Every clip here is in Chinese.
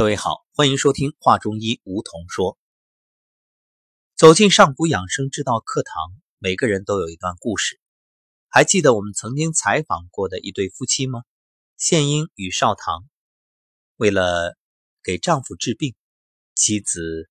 各位好，欢迎收听《画中医梧桐说》。走进上古养生之道课堂，每个人都有一段故事。还记得我们曾经采访过的一对夫妻吗？献英与少棠，为了给丈夫治病，妻子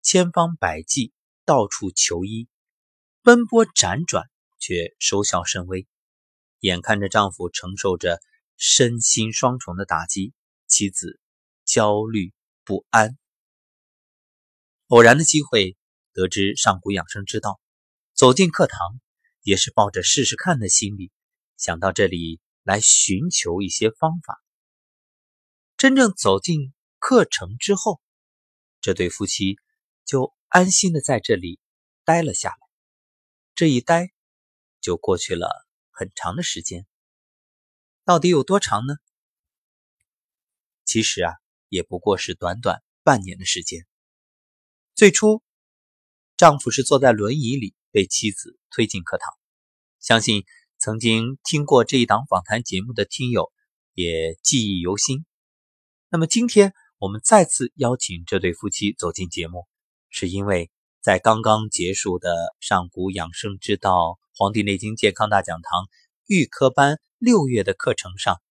千方百计，到处求医，奔波辗转，却收效甚微。眼看着丈夫承受着身心双重的打击，妻子。焦虑不安，偶然的机会得知上古养生之道，走进课堂也是抱着试试看的心理，想到这里来寻求一些方法。真正走进课程之后，这对夫妻就安心的在这里待了下来。这一待就过去了很长的时间，到底有多长呢？其实啊。也不过是短短半年的时间。最初，丈夫是坐在轮椅里被妻子推进课堂。相信曾经听过这一档访谈节目的听友也记忆犹新。那么今天我们再次邀请这对夫妻走进节目，是因为在刚刚结束的上古养生之道《黄帝内经健康大讲堂》预科班六月的课程上，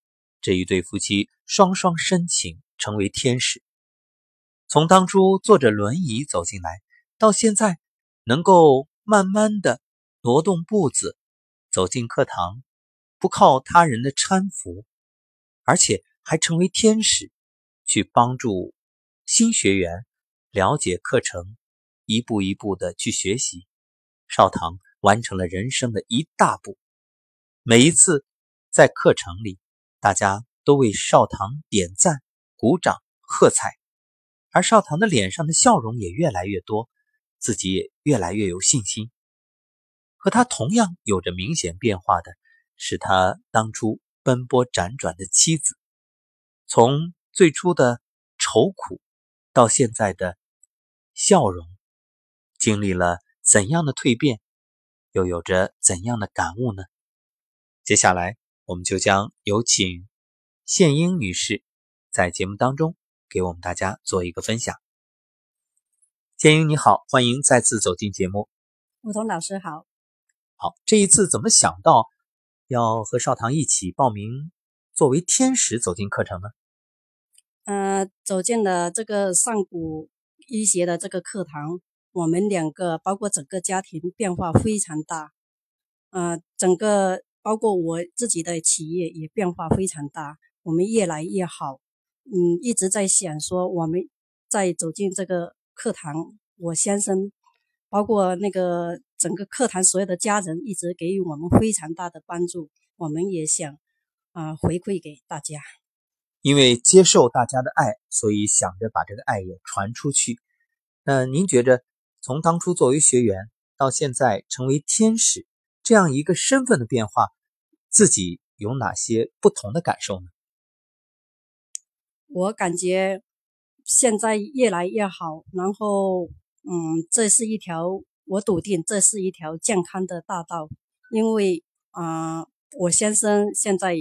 这一对夫妻双双申请。成为天使。从当初坐着轮椅走进来，到现在能够慢慢的挪动步子走进课堂，不靠他人的搀扶，而且还成为天使，去帮助新学员了解课程，一步一步的去学习。少棠完成了人生的一大步。每一次在课程里，大家都为少棠点赞。鼓掌喝彩，而少棠的脸上的笑容也越来越多，自己也越来越有信心。和他同样有着明显变化的是，他当初奔波辗转的妻子，从最初的愁苦到现在的笑容，经历了怎样的蜕变，又有着怎样的感悟呢？接下来，我们就将有请献英女士。在节目当中，给我们大家做一个分享。建英你好，欢迎再次走进节目。吴桐老师好，好，这一次怎么想到要和少棠一起报名作为天使走进课程呢？呃，走进了这个上古医学的这个课堂，我们两个包括整个家庭变化非常大，呃，整个包括我自己的企业也变化非常大，我们越来越好。嗯，一直在想说，我们在走进这个课堂，我先生，包括那个整个课堂所有的家人，一直给予我们非常大的帮助。我们也想啊回馈给大家，因为接受大家的爱，所以想着把这个爱也传出去。那您觉着，从当初作为学员到现在成为天使这样一个身份的变化，自己有哪些不同的感受呢？我感觉现在越来越好，然后，嗯，这是一条我笃定这是一条健康的大道，因为啊，我先生现在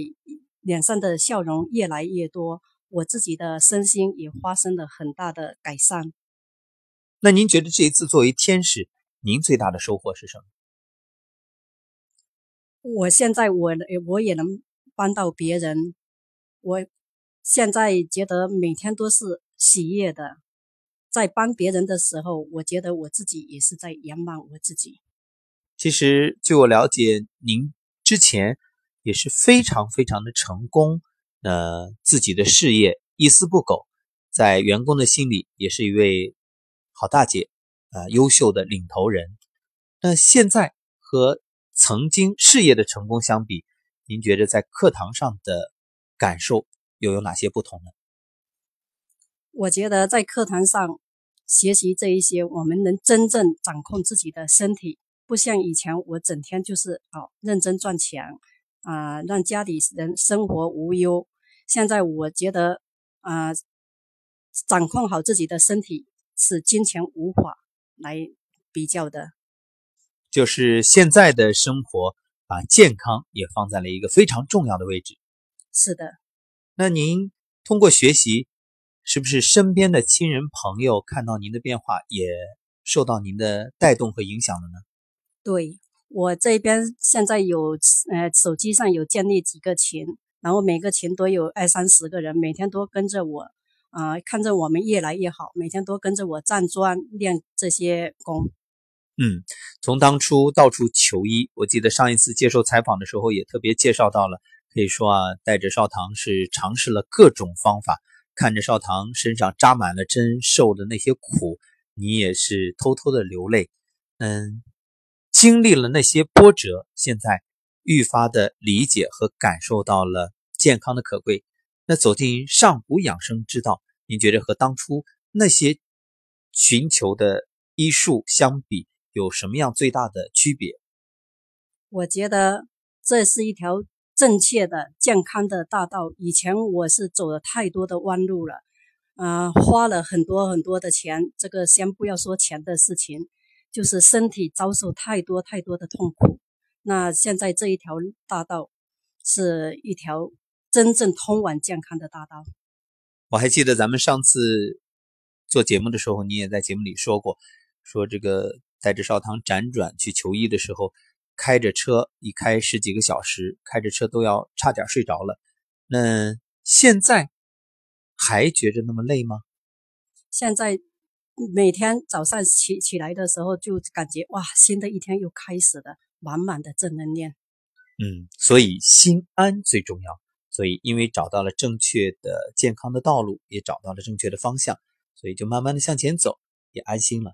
脸上的笑容越来越多，我自己的身心也发生了很大的改善。那您觉得这一次作为天使，您最大的收获是什么？我现在我我也能帮到别人，我。现在觉得每天都是喜悦的，在帮别人的时候，我觉得我自己也是在圆满我自己。其实，据我了解，您之前也是非常非常的成功，呃，自己的事业一丝不苟，在员工的心里也是一位好大姐，啊，优秀的领头人。那现在和曾经事业的成功相比，您觉得在课堂上的感受？又有哪些不同呢？我觉得在课堂上学习这一些，我们能真正掌控自己的身体，不像以前我整天就是哦认真赚钱啊，让家里人生活无忧。现在我觉得啊，掌控好自己的身体是金钱无法来比较的。就是现在的生活，把健康也放在了一个非常重要的位置。是的。那您通过学习，是不是身边的亲人朋友看到您的变化，也受到您的带动和影响了呢？对我这边现在有呃手机上有建立几个群，然后每个群都有二三十个人，每天都跟着我啊、看着我们越来越好，每天都跟着我站桩练这些功。嗯，从当初到处求医，我记得上一次接受采访的时候也特别介绍到了，可以说啊，带着少棠是尝试了各种方法，看着少棠身上扎满了针，受的那些苦，你也是偷偷的流泪。嗯，经历了那些波折，现在愈发的理解和感受到了健康的可贵。那走进上古养生之道，您觉得和当初那些寻求的医术相比？有什么样最大的区别？我觉得这是一条正确的、健康的大道。以前我是走了太多的弯路了，啊、花了很多很多的钱。这个先不要说钱的事情，就是身体遭受太多太多的痛苦。那现在这一条大道是一条真正通往健康的大道。我还记得咱们上次做节目的时候，你也在节目里说过，说这个。带着少棠辗转去求医的时候，开着车一开十几个小时，开着车都要差点睡着了。那现在还觉着那么累吗？现在每天早上起起来的时候，就感觉哇，新的一天又开始了，满满的正能量。嗯，所以心安最重要。所以因为找到了正确的健康的道路，也找到了正确的方向，所以就慢慢的向前走，也安心了。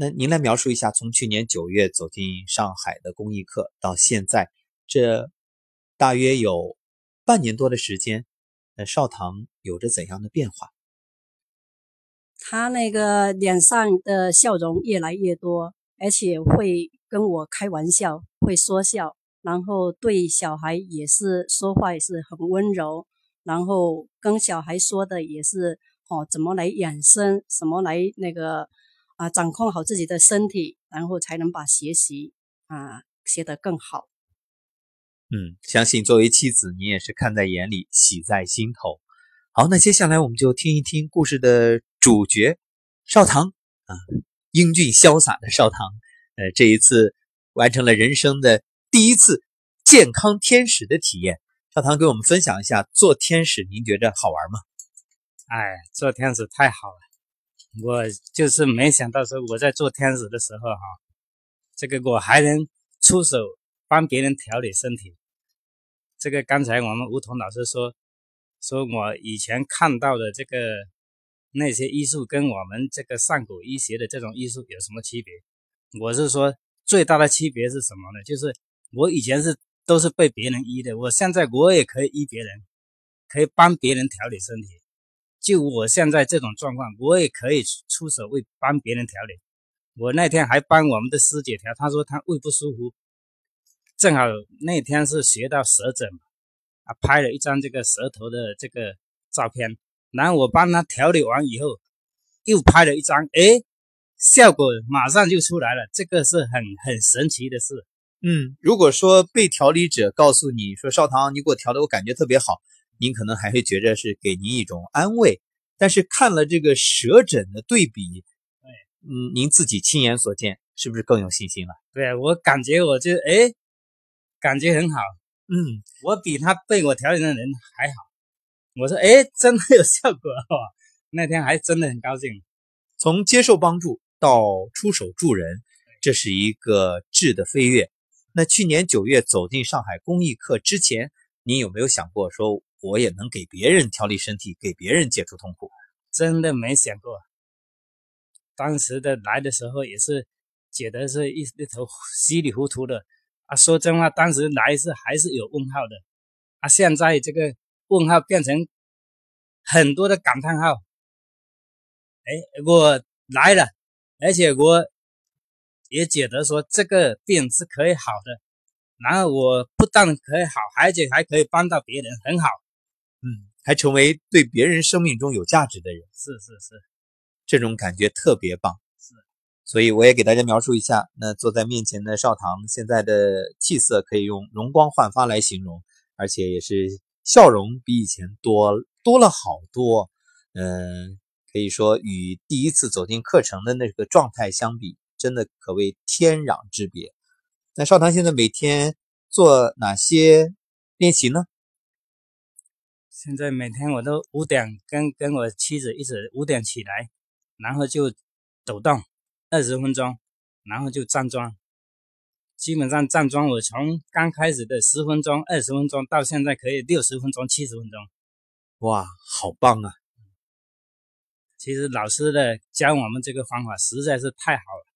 那您来描述一下，从去年九月走进上海的公益课到现在，这大约有半年多的时间，那少棠有着怎样的变化？他那个脸上的笑容越来越多，而且会跟我开玩笑，会说笑，然后对小孩也是说话也是很温柔，然后跟小孩说的也是哦，怎么来养生，什么来那个。啊，掌控好自己的身体，然后才能把学习啊学得更好。嗯，相信作为妻子，你也是看在眼里，喜在心头。好，那接下来我们就听一听故事的主角少棠啊，英俊潇洒的少棠。呃，这一次完成了人生的第一次健康天使的体验。少棠给我们分享一下做天使，您觉着好玩吗？哎，做天使太好了。我就是没想到说我在做天使的时候哈，这个我还能出手帮别人调理身体。这个刚才我们吴桐老师说，说我以前看到的这个那些医术跟我们这个上古医学的这种医术有什么区别？我是说最大的区别是什么呢？就是我以前是都是被别人医的，我现在我也可以医别人，可以帮别人调理身体。就我现在这种状况，我也可以出手为帮别人调理。我那天还帮我们的师姐调，她说她胃不舒服，正好那天是学到舌诊嘛，啊，拍了一张这个舌头的这个照片，然后我帮她调理完以后，又拍了一张，哎，效果马上就出来了，这个是很很神奇的事。嗯，如果说被调理者告诉你说少棠，你给我调的我感觉特别好。您可能还会觉着是给您一种安慰，但是看了这个舌诊的对比，嗯，您自己亲眼所见，是不是更有信心了？对我感觉我就哎，感觉很好，嗯，我比他被我调理的人还好。我说哎，真的有效果哦，那天还真的很高兴。从接受帮助到出手助人，这是一个质的飞跃。那去年九月走进上海公益课之前，您有没有想过说？我也能给别人调理身体，给别人解除痛苦，真的没想过。当时的来的时候也是觉得是一一头稀里糊涂的啊。说真话，当时来是还是有问号的啊。现在这个问号变成很多的感叹号。哎，我来了，而且我也觉得说这个病是可以好的。然后我不但可以好，而且还可以帮到别人，很好。嗯，还成为对别人生命中有价值的人，是是是，这种感觉特别棒。是，所以我也给大家描述一下，那坐在面前的少棠现在的气色可以用容光焕发来形容，而且也是笑容比以前多多了好多。嗯，可以说与第一次走进课程的那个状态相比，真的可谓天壤之别。那少棠现在每天做哪些练习呢？现在每天我都五点跟跟我妻子一起五点起来，然后就抖动二十分钟，然后就站桩。基本上站桩，我从刚开始的十分钟、二十分钟，到现在可以六十分钟、七十分钟，哇，好棒啊！其实老师的教我们这个方法实在是太好了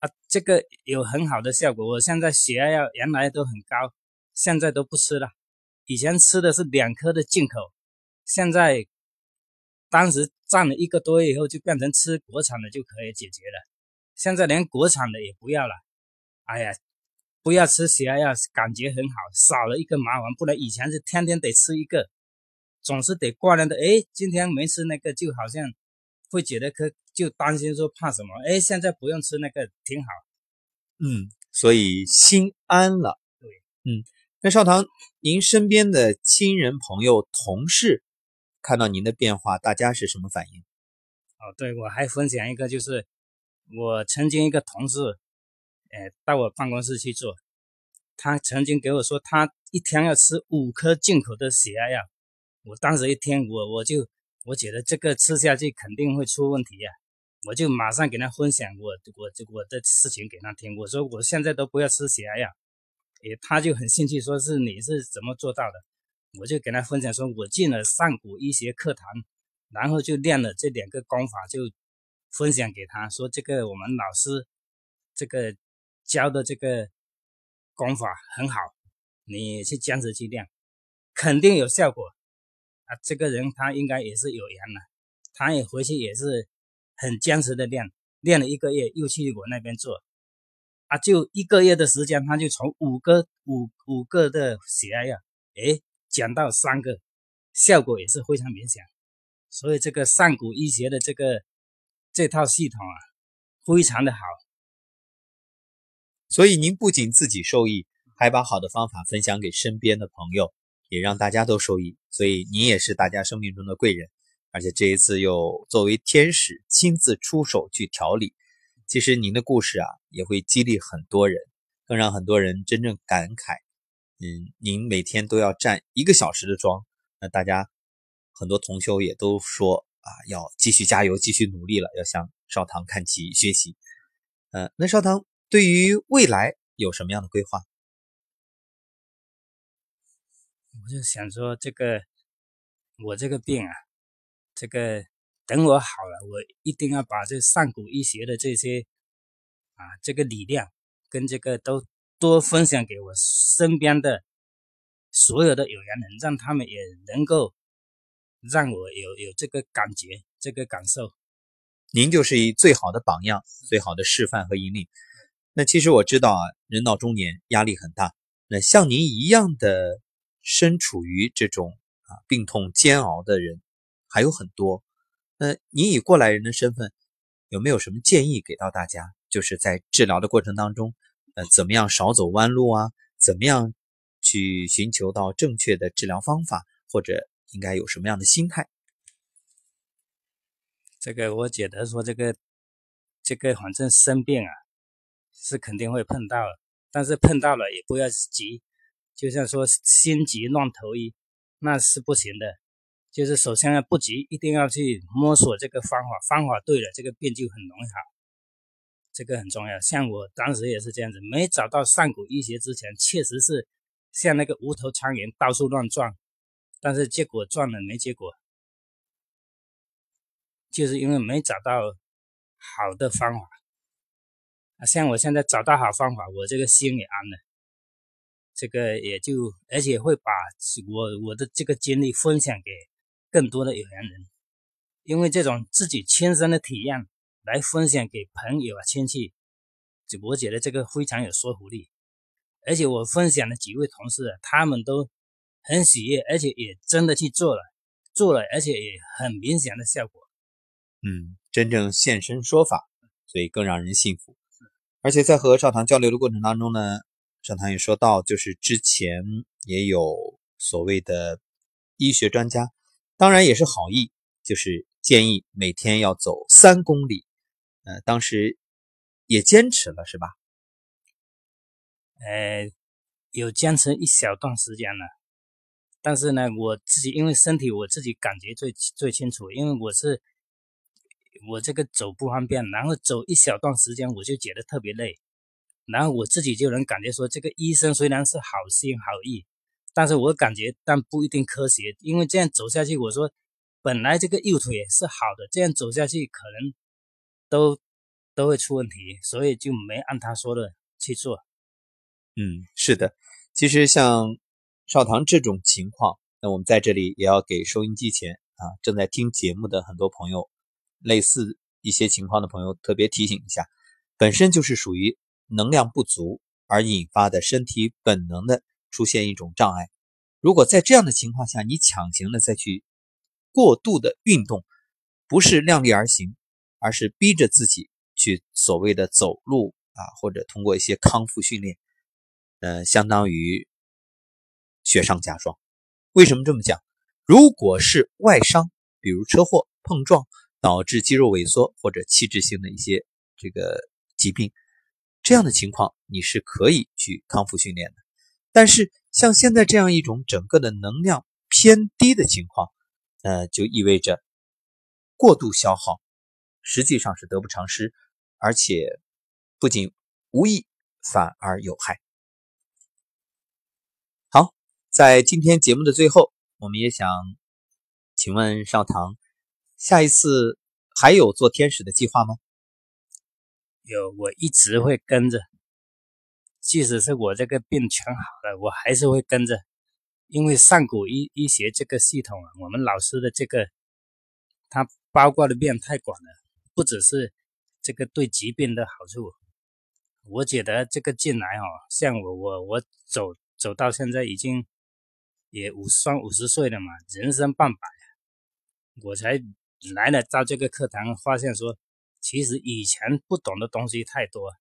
啊，这个有很好的效果。我现在血压要原来都很高，现在都不吃了。以前吃的是两颗的进口，现在当时站了一个多月以后，就变成吃国产的就可以解决了。现在连国产的也不要了。哎呀，不要吃血压药，感觉很好，少了一个麻烦。不然以前是天天得吃一个，总是得挂念的。哎，今天没吃那个，就好像会觉得可就担心说怕什么。哎，现在不用吃那个，挺好。嗯，所以心安了。对，嗯，那少棠，您身边的亲人、朋友、同事看到您的变化，大家是什么反应？哦，对，我还分享一个，就是我曾经一个同事。哎，到我办公室去做。他曾经给我说，他一天要吃五颗进口的血压药。我当时一听，我我就我觉得这个吃下去肯定会出问题呀。我就马上给他分享我我我的事情给他听。我说我现在都不要吃血压药。诶，他就很兴趣，说是你是怎么做到的？我就给他分享说，我进了上古医学课堂，然后就练了这两个功法，就分享给他说，这个我们老师这个。教的这个功法很好，你去坚持去练，肯定有效果啊！这个人他应该也是有缘的，他也回去也是很坚持的练，练了一个月又去我那边做，啊，就一个月的时间，他就从五个五五个的血压药，哎，减到三个，效果也是非常明显。所以这个上古医学的这个这套系统啊，非常的好。所以您不仅自己受益，还把好的方法分享给身边的朋友，也让大家都受益。所以您也是大家生命中的贵人，而且这一次又作为天使亲自出手去调理。其实您的故事啊，也会激励很多人，更让很多人真正感慨。嗯，您每天都要站一个小时的桩，那大家很多同修也都说啊，要继续加油，继续努力了，要向少棠看齐学习。呃，那少棠。对于未来有什么样的规划？我就想说，这个我这个病啊，这个等我好了，我一定要把这上古医学的这些啊，这个理念跟这个都多分享给我身边的所有的有缘人，让他们也能够让我有有这个感觉、这个感受。您就是以最好的榜样、最好的示范和引领。那其实我知道啊，人到中年压力很大。那像您一样的身处于这种啊病痛煎熬的人还有很多。那您以过来人的身份，有没有什么建议给到大家？就是在治疗的过程当中，呃，怎么样少走弯路啊？怎么样去寻求到正确的治疗方法？或者应该有什么样的心态？这个我觉得说这个这个反正生病啊。是肯定会碰到，但是碰到了也不要急，就像说心急乱投医，那是不行的。就是首先要不急，一定要去摸索这个方法，方法对了，这个病就很容易好。这个很重要。像我当时也是这样子，没找到上古医学之前，确实是像那个无头苍蝇到处乱撞，但是结果撞了没结果，就是因为没找到好的方法。啊，像我现在找到好方法，我这个心也安了。这个也就，而且会把我我的这个经历分享给更多的有缘人，因为这种自己亲身的体验来分享给朋友啊亲戚，就我觉得这个非常有说服力。而且我分享的几位同事，他们都很喜悦，而且也真的去做了，做了，而且也很明显的效果。嗯，真正现身说法，所以更让人信服。而且在和少棠交流的过程当中呢，少棠也说到，就是之前也有所谓的医学专家当然也是好意，就是建议每天要走三公里。呃，当时也坚持了，是吧？呃，有坚持一小段时间了，但是呢，我自己因为身体我自己感觉最最清楚，因为我是我这个走不方便，然后走一小段时间我就觉得特别累，然后我自己就能感觉说，这个医生虽然是好心好意，但是我感觉但不一定科学，因为这样走下去，我说本来这个右腿是好的，这样走下去可能。都都会出问题，所以就没按他说的去做。嗯，是的，其实像少棠这种情况，那我们在这里也要给收音机前啊正在听节目的很多朋友，类似一些情况的朋友特别提醒一下，本身就是属于能量不足而引发的身体本能的出现一种障碍。如果在这样的情况下，你强行的再去过度的运动，不是量力而行。而是逼着自己去所谓的走路啊，或者通过一些康复训练，呃，相当于雪上加霜。为什么这么讲？如果是外伤，比如车祸、碰撞导致肌肉萎缩或者器质性的一些这个疾病，这样的情况你是可以去康复训练的。但是像现在这样一种整个的能量偏低的情况，呃，就意味着过度消耗。实际上是得不偿失，而且不仅无益，反而有害。好，在今天节目的最后，我们也想请问少棠，下一次还有做天使的计划吗？有，我一直会跟着，即使是我这个病全好了，我还是会跟着，因为上古医医学这个系统啊，我们老师的这个，它包括的面太广了。不只是这个对疾病的好处，我觉得这个进来哦，像我我我走走到现在已经也五双五十岁了嘛，人生半百，我才来了到这个课堂，发现说其实以前不懂的东西太多，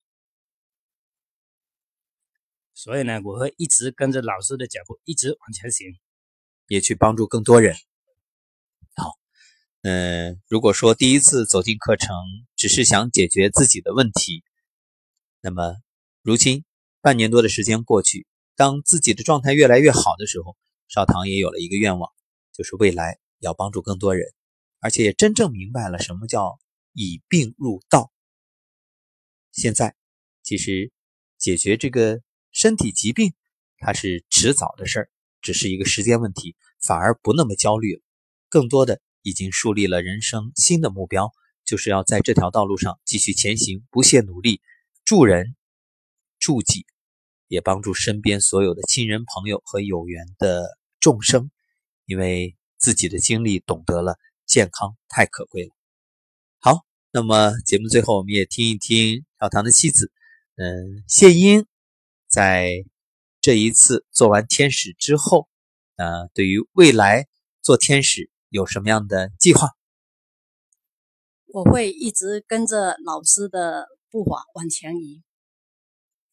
所以呢，我会一直跟着老师的脚步，一直往前行，也去帮助更多人。好嗯，如果说第一次走进课程只是想解决自己的问题，那么如今半年多的时间过去，当自己的状态越来越好的时候，少棠也有了一个愿望，就是未来要帮助更多人，而且也真正明白了什么叫以病入道。现在其实解决这个身体疾病，它是迟早的事儿，只是一个时间问题，反而不那么焦虑了，更多的。已经树立了人生新的目标，就是要在这条道路上继续前行，不懈努力，助人助己，也帮助身边所有的亲人、朋友和有缘的众生。因为自己的经历，懂得了健康太可贵了。好，那么节目最后，我们也听一听小唐的妻子，嗯，谢英，在这一次做完天使之后，呃，对于未来做天使。有什么样的计划？我会一直跟着老师的步伐往前移。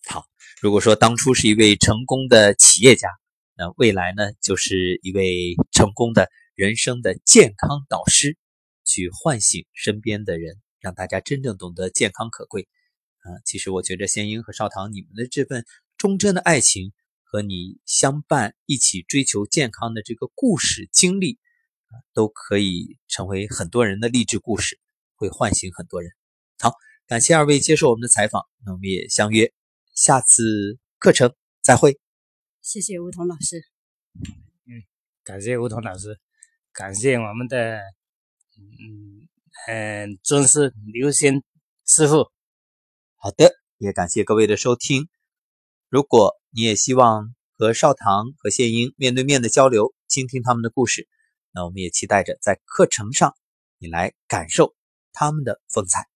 好，如果说当初是一位成功的企业家，那未来呢，就是一位成功的人生的健康导师，去唤醒身边的人，让大家真正懂得健康可贵。啊，其实我觉得仙英和少棠，你们的这份忠贞的爱情和你相伴一起追求健康的这个故事经历。都可以成为很多人的励志故事，会唤醒很多人。好，感谢二位接受我们的采访，那我们也相约下次课程再会。谢谢吴桐老师。嗯，感谢吴桐老师，感谢我们的嗯嗯尊师刘先师傅。好的，也感谢各位的收听。如果你也希望和少棠和谢英面对面的交流，倾听他们的故事。那我们也期待着在课程上，你来感受他们的风采。